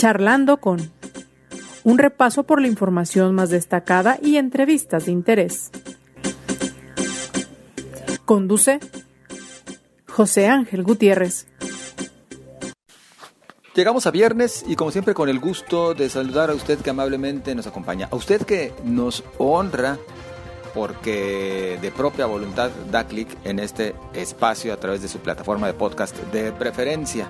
Charlando con un repaso por la información más destacada y entrevistas de interés. Conduce José Ángel Gutiérrez. Llegamos a viernes y como siempre con el gusto de saludar a usted que amablemente nos acompaña, a usted que nos honra porque de propia voluntad da clic en este espacio a través de su plataforma de podcast de preferencia.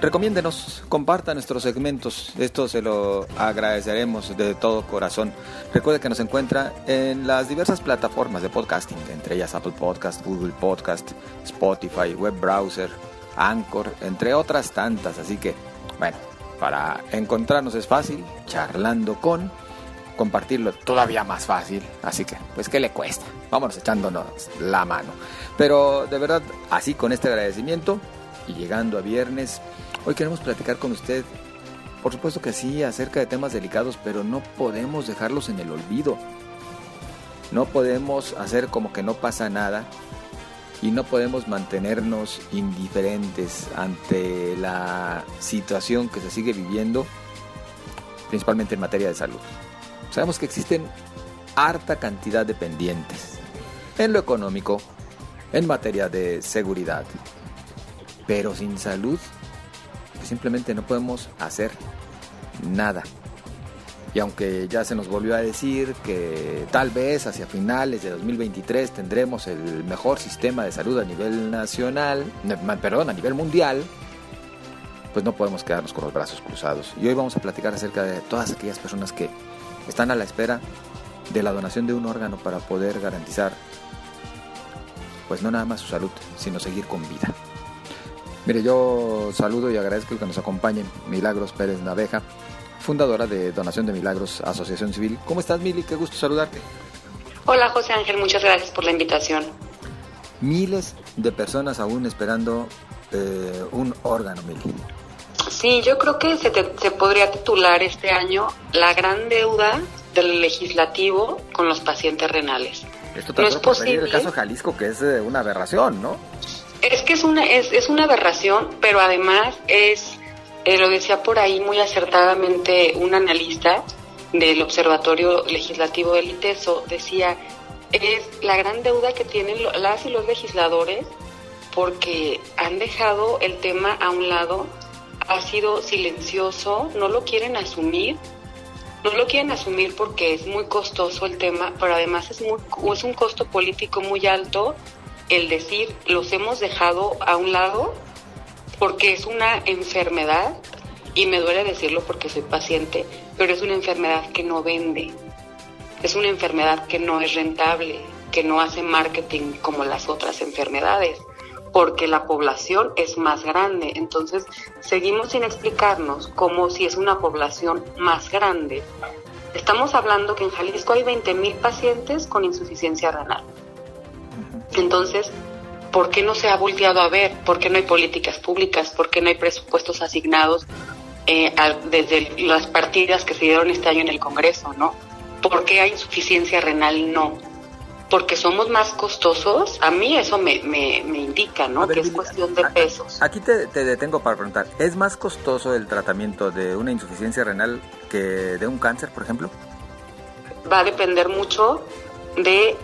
Recomiéndenos, comparta nuestros segmentos, esto se lo agradeceremos de todo corazón. Recuerde que nos encuentra en las diversas plataformas de podcasting, entre ellas Apple Podcast, Google Podcast, Spotify, Web Browser, Anchor, entre otras tantas. Así que, bueno, para encontrarnos es fácil, charlando con, compartirlo todavía más fácil. Así que, pues, ¿qué le cuesta? Vámonos echándonos la mano. Pero de verdad, así con este agradecimiento y llegando a viernes, Hoy queremos platicar con usted, por supuesto que sí, acerca de temas delicados, pero no podemos dejarlos en el olvido. No podemos hacer como que no pasa nada y no podemos mantenernos indiferentes ante la situación que se sigue viviendo, principalmente en materia de salud. Sabemos que existen harta cantidad de pendientes en lo económico, en materia de seguridad, pero sin salud simplemente no podemos hacer nada. Y aunque ya se nos volvió a decir que tal vez hacia finales de 2023 tendremos el mejor sistema de salud a nivel nacional, perdón, a nivel mundial, pues no podemos quedarnos con los brazos cruzados. Y hoy vamos a platicar acerca de todas aquellas personas que están a la espera de la donación de un órgano para poder garantizar, pues no nada más su salud, sino seguir con vida. Mire, yo saludo y agradezco que nos acompañen Milagros Pérez Naveja, fundadora de Donación de Milagros Asociación Civil. ¿Cómo estás, Mili? Qué gusto saludarte. Hola, José Ángel, muchas gracias por la invitación. Miles de personas aún esperando eh, un órgano, Mili. Sí, yo creo que se, se podría titular este año la gran deuda del legislativo con los pacientes renales. Esto no es posible. el caso Jalisco, que es eh, una aberración, ¿no? Es que es una, es, es una aberración, pero además es, eh, lo decía por ahí muy acertadamente un analista del Observatorio Legislativo del ITESO, decía, es la gran deuda que tienen las y los legisladores porque han dejado el tema a un lado, ha sido silencioso, no lo quieren asumir, no lo quieren asumir porque es muy costoso el tema, pero además es, muy, es un costo político muy alto el decir los hemos dejado a un lado porque es una enfermedad, y me duele decirlo porque soy paciente, pero es una enfermedad que no vende, es una enfermedad que no es rentable, que no hace marketing como las otras enfermedades, porque la población es más grande. Entonces, seguimos sin explicarnos cómo si es una población más grande. Estamos hablando que en Jalisco hay 20.000 pacientes con insuficiencia renal. Entonces, ¿por qué no se ha volteado a ver? ¿Por qué no hay políticas públicas? ¿Por qué no hay presupuestos asignados eh, desde las partidas que se dieron este año en el Congreso, no? ¿Por qué hay insuficiencia renal? No. Porque somos más costosos, a mí eso me, me, indica, ¿no? que es cuestión de pesos. Aquí te, te detengo para preguntar, ¿es más costoso el tratamiento de una insuficiencia renal que de un cáncer, por ejemplo? Va a depender mucho de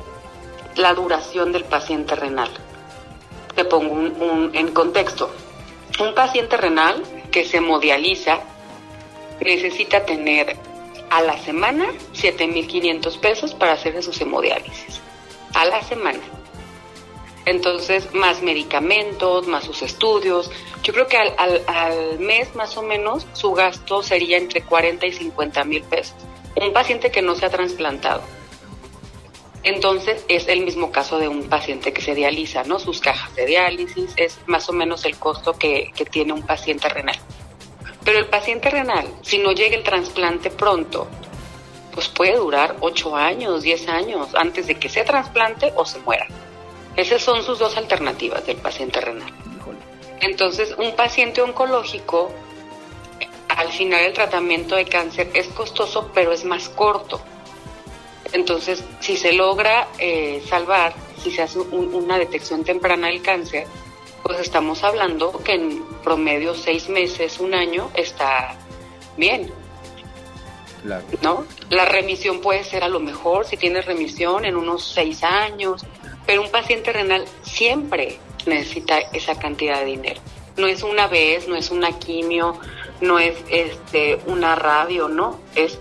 la duración del paciente renal. Te pongo un, en contexto. Un paciente renal que se hemodializa necesita tener a la semana 7.500 pesos para hacer sus hemodiálisis. A la semana. Entonces, más medicamentos, más sus estudios. Yo creo que al, al, al mes más o menos su gasto sería entre 40 y 50 mil pesos. Un paciente que no se ha trasplantado. Entonces es el mismo caso de un paciente que se dializa, ¿no? Sus cajas de diálisis es más o menos el costo que, tiene un paciente renal. Pero el paciente renal, si no llega el trasplante pronto, pues puede durar 8 años, 10 años antes de que se trasplante o se muera. Esas son sus dos alternativas del paciente renal. Entonces, un paciente oncológico, al final el tratamiento de cáncer es costoso, pero es más corto. Entonces, si se logra eh, salvar, si se hace una detección temprana del cáncer, pues estamos hablando que en promedio seis meses, un año, está bien. ¿No? La remisión puede ser a lo mejor, si tienes remisión, en unos seis años, pero un paciente renal siempre necesita esa cantidad de dinero. No es una vez, no es una quimio, no es este una radio, no, es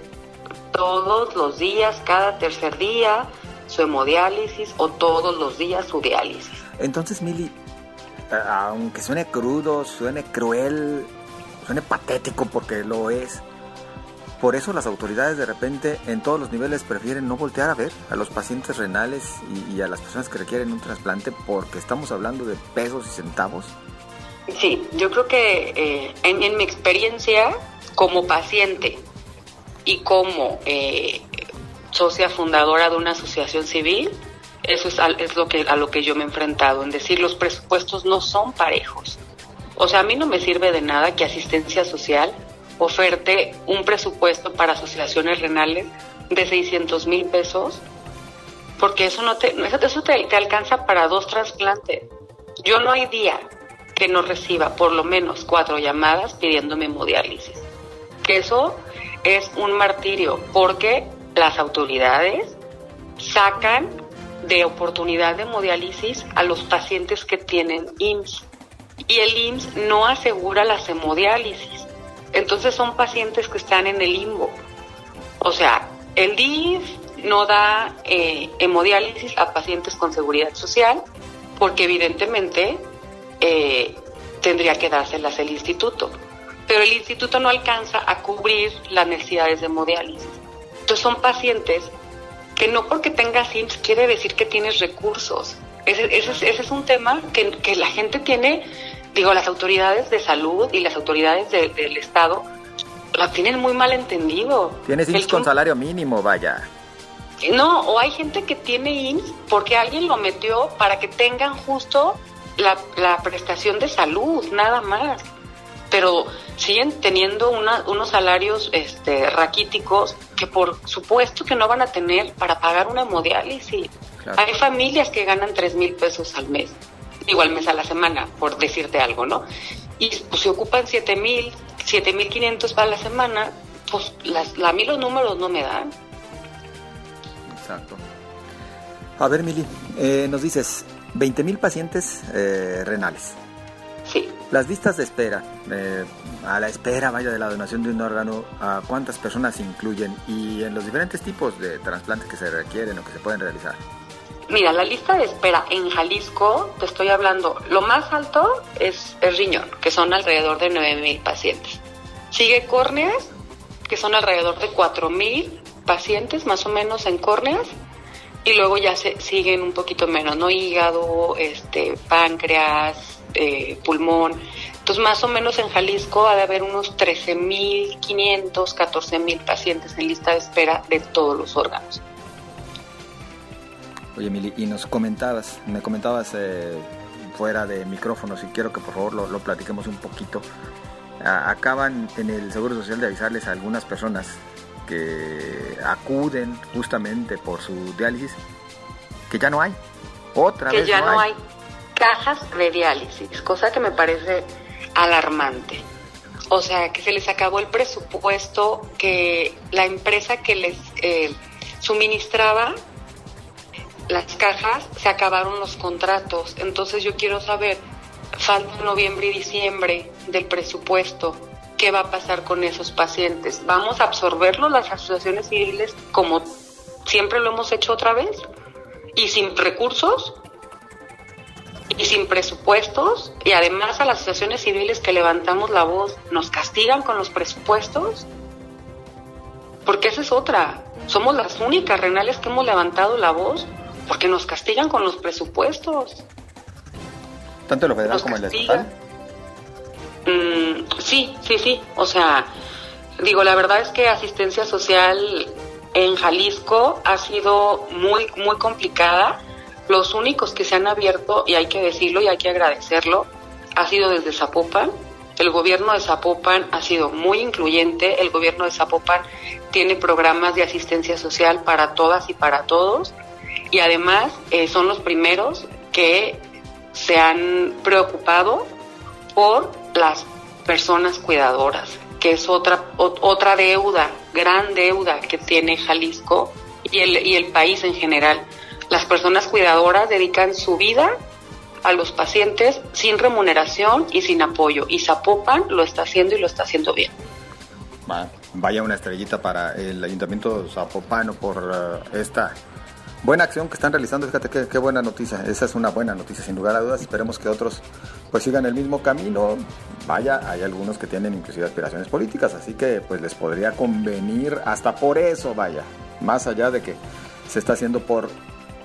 todos los días, cada tercer día, su hemodiálisis o todos los días su diálisis. Entonces, Mili, aunque suene crudo, suene cruel, suene patético porque lo es, por eso las autoridades de repente en todos los niveles prefieren no voltear a ver a los pacientes renales y, a las personas que requieren un trasplante porque estamos hablando de pesos y centavos. Sí, yo creo que eh, en, mi experiencia como paciente y como eh, socia fundadora de una asociación civil, eso es, es lo que, a lo que yo me he enfrentado, en decir los presupuestos no son parejos. O sea, a mí no me sirve de nada que asistencia social oferte un presupuesto para asociaciones renales de 600 mil pesos, porque eso no te, eso te, te alcanza para dos trasplantes. Yo no hay día que no reciba por lo menos cuatro llamadas pidiéndome hemodiálisis. Que eso es un martirio, porque las autoridades sacan de oportunidad de hemodiálisis a los pacientes que tienen IMSS. Y el IMSS no asegura las hemodiálisis. Entonces son pacientes que están en el limbo. O sea, el DIF no da eh, hemodiálisis a pacientes con seguridad social porque evidentemente eh, tendría que dárselas el instituto. Pero el instituto no alcanza a cubrir las necesidades de hemodiálisis. Entonces son pacientes que no porque tengas IMSS quiere decir que tienes recursos. Ese, ese, es un tema que, que la gente tiene digo, las autoridades de salud y las autoridades del Estado la tienen muy mal entendido. Tienes IMSS con salario mínimo, vaya. No, o hay gente que tiene IMSS porque alguien lo metió para que tengan justo la, la prestación de salud, nada más. Pero siguen teniendo unos salarios este, raquíticos que por supuesto que no van a tener para pagar una hemodiálisis. Hay familias que ganan tres mil pesos al mes igual mes a la semana, por decirte algo, ¿no? Y pues se ocupan 7 mil, 7 mil 500 para la semana, pues las, a mí los números no me dan. Exacto. A ver, Mili, eh, nos dices 20 mil pacientes eh, renales. Las listas de espera, eh, a la espera, vaya, de la donación de un órgano, ¿a cuántas personas incluyen? Y en los diferentes tipos de trasplantes que se requieren o que se pueden realizar. Mira, la lista de espera en Jalisco, te estoy hablando, lo más alto es el riñón, que son alrededor de 9.000 pacientes. Sigue córneas, que son alrededor de 4.000 pacientes más o menos en córneas. Y luego ya se siguen un poquito menos, ¿no? Hígado, este, páncreas, eh, pulmón. Entonces, más o menos en Jalisco ha de haber unos 13.500, 14.000 pacientes en lista de espera de todos los órganos. Oye, Emily, y nos comentabas, me comentabas eh, fuera de micrófonos y quiero que por favor lo, platiquemos un poquito. acaban en el Seguro Social de avisarles a algunas personas que acuden justamente por su diálisis que ya no hay. Otra que vez ya no, hay. Cajas de diálisis, cosa que me parece alarmante. O sea, que se les acabó el presupuesto que la empresa que les eh, suministraba las cajas, se acabaron los contratos. Entonces yo quiero saber, falta noviembre y diciembre del presupuesto, ¿qué va a pasar con esos pacientes? ¿Vamos a absorberlo las asociaciones civiles como siempre lo hemos hecho otra vez? ¿Y sin recursos? ¿Y sin presupuestos? Y además a las asociaciones civiles que levantamos la voz, ¿nos castigan con los presupuestos? Porque esa es otra. Somos las únicas renales que hemos levantado la voz porque nos castigan con los presupuestos. ¿Tanto lo federal como el estatal? Mm, sí, sí, sí. O sea, digo, la verdad es que asistencia social en Jalisco ha sido muy, muy complicada. Los únicos que se han abierto, y hay que decirlo y hay que agradecerlo, ha sido desde Zapopan. El gobierno de Zapopan ha sido muy incluyente. El gobierno de Zapopan tiene programas de asistencia social para todas y para todos y además eh, son los primeros que se han preocupado por las personas cuidadoras, que es otra, otra deuda, gran deuda que tiene Jalisco y el, y el país en general. Las personas cuidadoras dedican su vida a los pacientes sin remuneración y sin apoyo. Y Zapopan lo está haciendo y lo está haciendo bien. Vaya una estrellita para el Ayuntamiento Zapopano por eh, esta buena acción que están realizando. Fíjate qué, buena noticia. Esa es una buena noticia, sin lugar a dudas. Esperemos que otros pues sigan el mismo camino. Vaya, hay algunos que tienen inclusive aspiraciones políticas, así que pues les podría convenir hasta por eso, vaya. Más allá de que se está haciendo por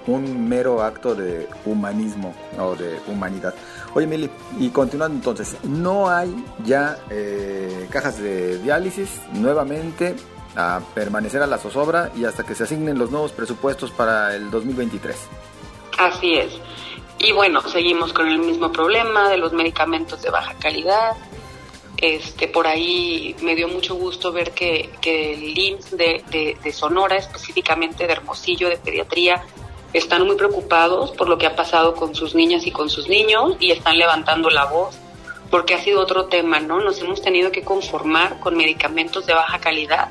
un mero acto de humanismo o de humanidad. Oye, Mili, y continuando entonces, no hay ya eh, cajas de diálisis nuevamente a permanecer a la zozobra y hasta que se asignen los nuevos presupuestos para el 2023. Así es. Y bueno, seguimos con el mismo problema de los medicamentos de baja calidad. Este, por ahí me dio mucho gusto ver que, que el IMSS de, de Sonora, específicamente de Hermosillo, de Pediatría, están muy preocupados por lo que ha pasado con sus niñas y con sus niños y están levantando la voz porque ha sido otro tema, ¿no? Nos hemos tenido que conformar con medicamentos de baja calidad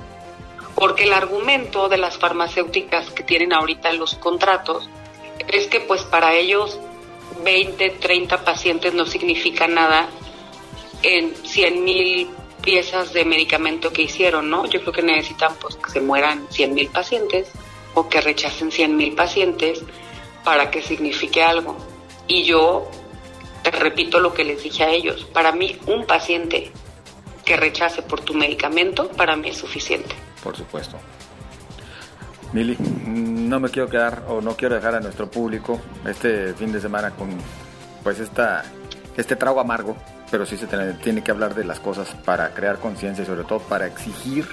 porque el argumento de las farmacéuticas que tienen ahorita los contratos es que pues para ellos 20, 30 pacientes no significa nada en 100 mil piezas de medicamento que hicieron, ¿no? Yo creo que necesitan pues que se mueran 100 mil pacientes o que rechacen 100 mil pacientes para que signifique algo. Y yo te repito lo que les dije a ellos, para mí un paciente que rechace por tu medicamento, para mí es suficiente. Por supuesto. Mili, no me quiero quedar o no quiero dejar a nuestro público este fin de semana con pues esta, este trago amargo, pero sí se tiene que hablar de las cosas para crear conciencia y sobre todo para exigir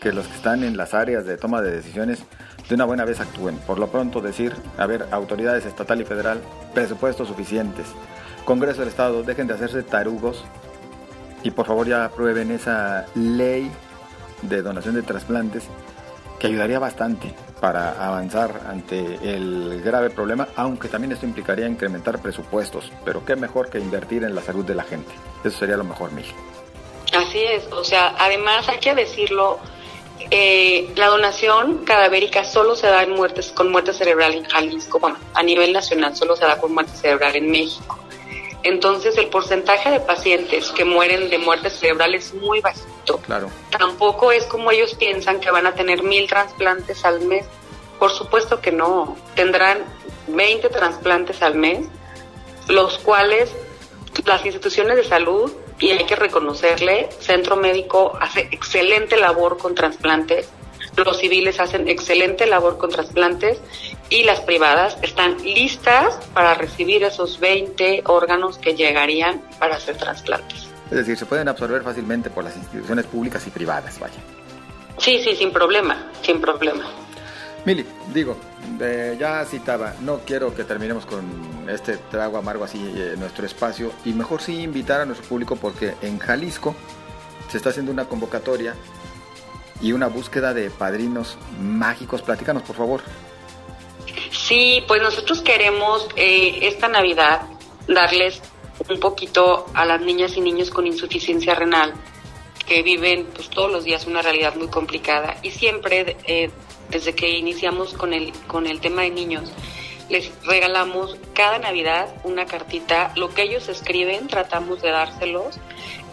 que los que están en las áreas de toma de decisiones de una buena vez actúen. Por lo pronto decir, a ver, autoridades estatal y federal, presupuestos suficientes. Congreso del Estado, dejen de hacerse tarugos y por favor ya aprueben esa ley de donación de trasplantes que ayudaría bastante para avanzar ante el grave problema, aunque también esto implicaría incrementar presupuestos, pero qué mejor que invertir en la salud de la gente. Eso sería lo mejor, Mil. Así es, o sea, además hay que decirlo, eh, la donación cadavérica solo se da en muertes, con muerte cerebral en Jalisco, bueno, a nivel nacional solo se da con muerte cerebral en México. Entonces el porcentaje de pacientes que mueren de muerte cerebral es muy bajito. Claro. Tampoco es como ellos piensan que van a tener mil trasplantes al mes. Por supuesto que no. Tendrán 20 trasplantes al mes, los cuales las instituciones de salud y hay que reconocerle, Centro Médico hace excelente labor con trasplantes, los civiles hacen excelente labor con trasplantes y las privadas están listas para recibir esos 20 órganos que llegarían para hacer trasplantes. Es decir, se pueden absorber fácilmente por las instituciones públicas y privadas, vaya. Sí, sí, sin problema, sin problema. Mili, digo, ya citaba, no quiero que terminemos con este trago amargo así eh, nuestro espacio y mejor sí invitar a nuestro público porque en Jalisco se está haciendo una convocatoria y una búsqueda de padrinos mágicos. Platícanos, por favor. Sí, pues nosotros queremos eh, esta Navidad darles un poquito a las niñas y niños con insuficiencia renal que viven pues todos los días una realidad muy complicada y siempre eh, desde que iniciamos con el, con el tema de niños, les regalamos cada Navidad una cartita, lo que ellos escriben tratamos de dárselos.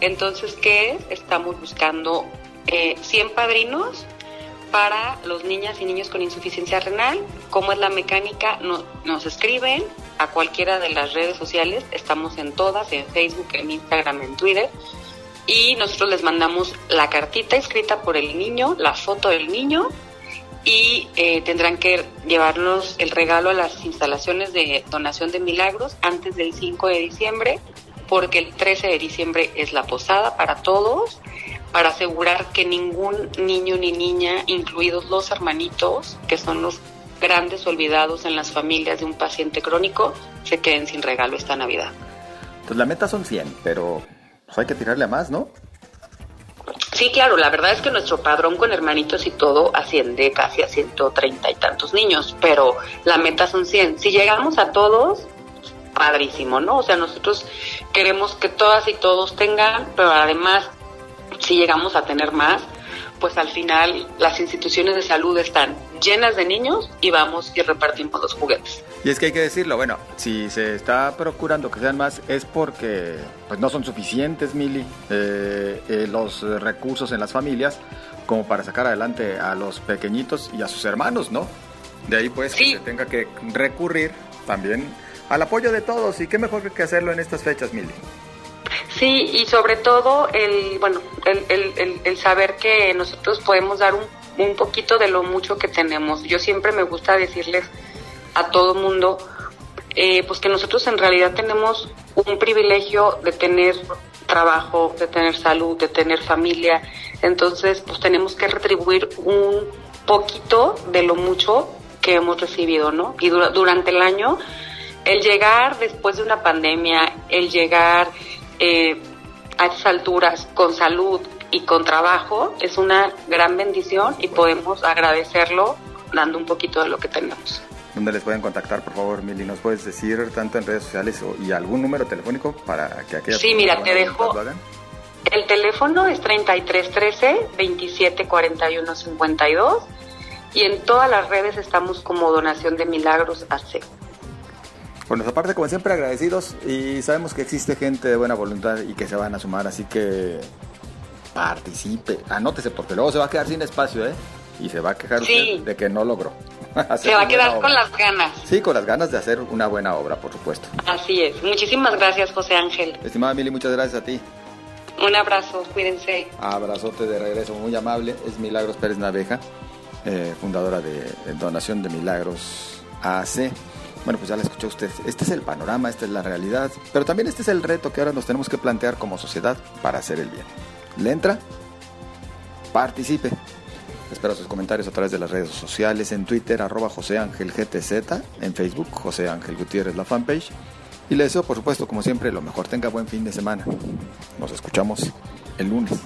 Entonces, ¿qué es? Estamos buscando eh, 100 padrinos para los niñas y niños con insuficiencia renal. ¿Cómo es la mecánica? nos escriben a cualquiera de las redes sociales, estamos en todas, en Facebook, en Instagram, en Twitter, y nosotros les mandamos la cartita escrita por el niño, la foto del niño y eh, tendrán que llevarnos el regalo a las instalaciones de donación de milagros antes del 5 de diciembre, porque el 13 de diciembre es la posada para todos, para asegurar que ningún niño ni niña, incluidos los hermanitos, que son los grandes olvidados en las familias de un paciente crónico, se queden sin regalo esta Navidad. Pues la meta son 100, pero pues hay que tirarle a más, ¿no? Sí, claro, la verdad es que nuestro padrón con hermanitos y todo asciende casi a 130 y tantos niños, pero la meta son 100. Si llegamos a todos, padrísimo, ¿no? O sea, nosotros queremos que todas y todos tengan, pero además si llegamos a tener más, pues al final las instituciones de salud están llenas de niños y vamos y repartimos los juguetes. Y es que hay que decirlo, bueno, si se está procurando que sean más es porque pues no son suficientes, Mili, eh, eh, los recursos en las familias como para sacar adelante a los pequeñitos y a sus hermanos, ¿no? De ahí pues que se tenga que recurrir también al apoyo de todos y qué mejor que hacerlo en estas fechas, Mili. Sí, y sobre todo el, bueno, el, el, saber que nosotros podemos dar un, un, poquito de lo mucho que tenemos. Yo siempre me gusta decirles a todo mundo, eh, pues que nosotros en realidad tenemos un privilegio de tener trabajo, de tener salud, de tener familia. Entonces, pues tenemos que retribuir un poquito de lo mucho que hemos recibido, ¿no? Y durante el año, el llegar después de una pandemia, el llegar eh, a estas alturas con salud y con trabajo es una gran bendición y podemos agradecerlo dando un poquito de lo que tenemos. ¿Dónde les pueden contactar, por favor, Mili? ¿Nos puedes decir tanto en redes sociales y algún número telefónico para que aquellas Sí, mira, te dejo. El teléfono es 3313 2741 52 y en todas las redes estamos como Donación de Milagros AC. Por nuestra parte, como siempre, agradecidos y sabemos que existe gente de buena voluntad y que se van a sumar, así que participe, anótese porque luego se va a quedar sin espacio, ¿eh? Y se va a quejar usted de que no logró. se va a quedar con las ganas. Sí, con las ganas de hacer una buena obra, por supuesto. Así es. Muchísimas gracias, José Ángel. Estimada Mili, muchas gracias a ti. Un abrazo, cuídense. Abrazote de regreso, muy amable. Es Milagros Pérez Naveja, eh, fundadora de Donación de Milagros AC. Bueno, pues ya la escuchó usted. Este es el panorama, esta es la realidad, pero también este es el reto que ahora nos tenemos que plantear como sociedad para hacer el bien. ¿Le entra? Participe. Espero sus comentarios a través de las redes sociales, en Twitter, arroba José Ángel GTZ, en Facebook, José Ángel Gutiérrez, la fanpage. Y le deseo, por supuesto, como siempre, lo mejor. Tenga buen fin de semana. Nos escuchamos el lunes.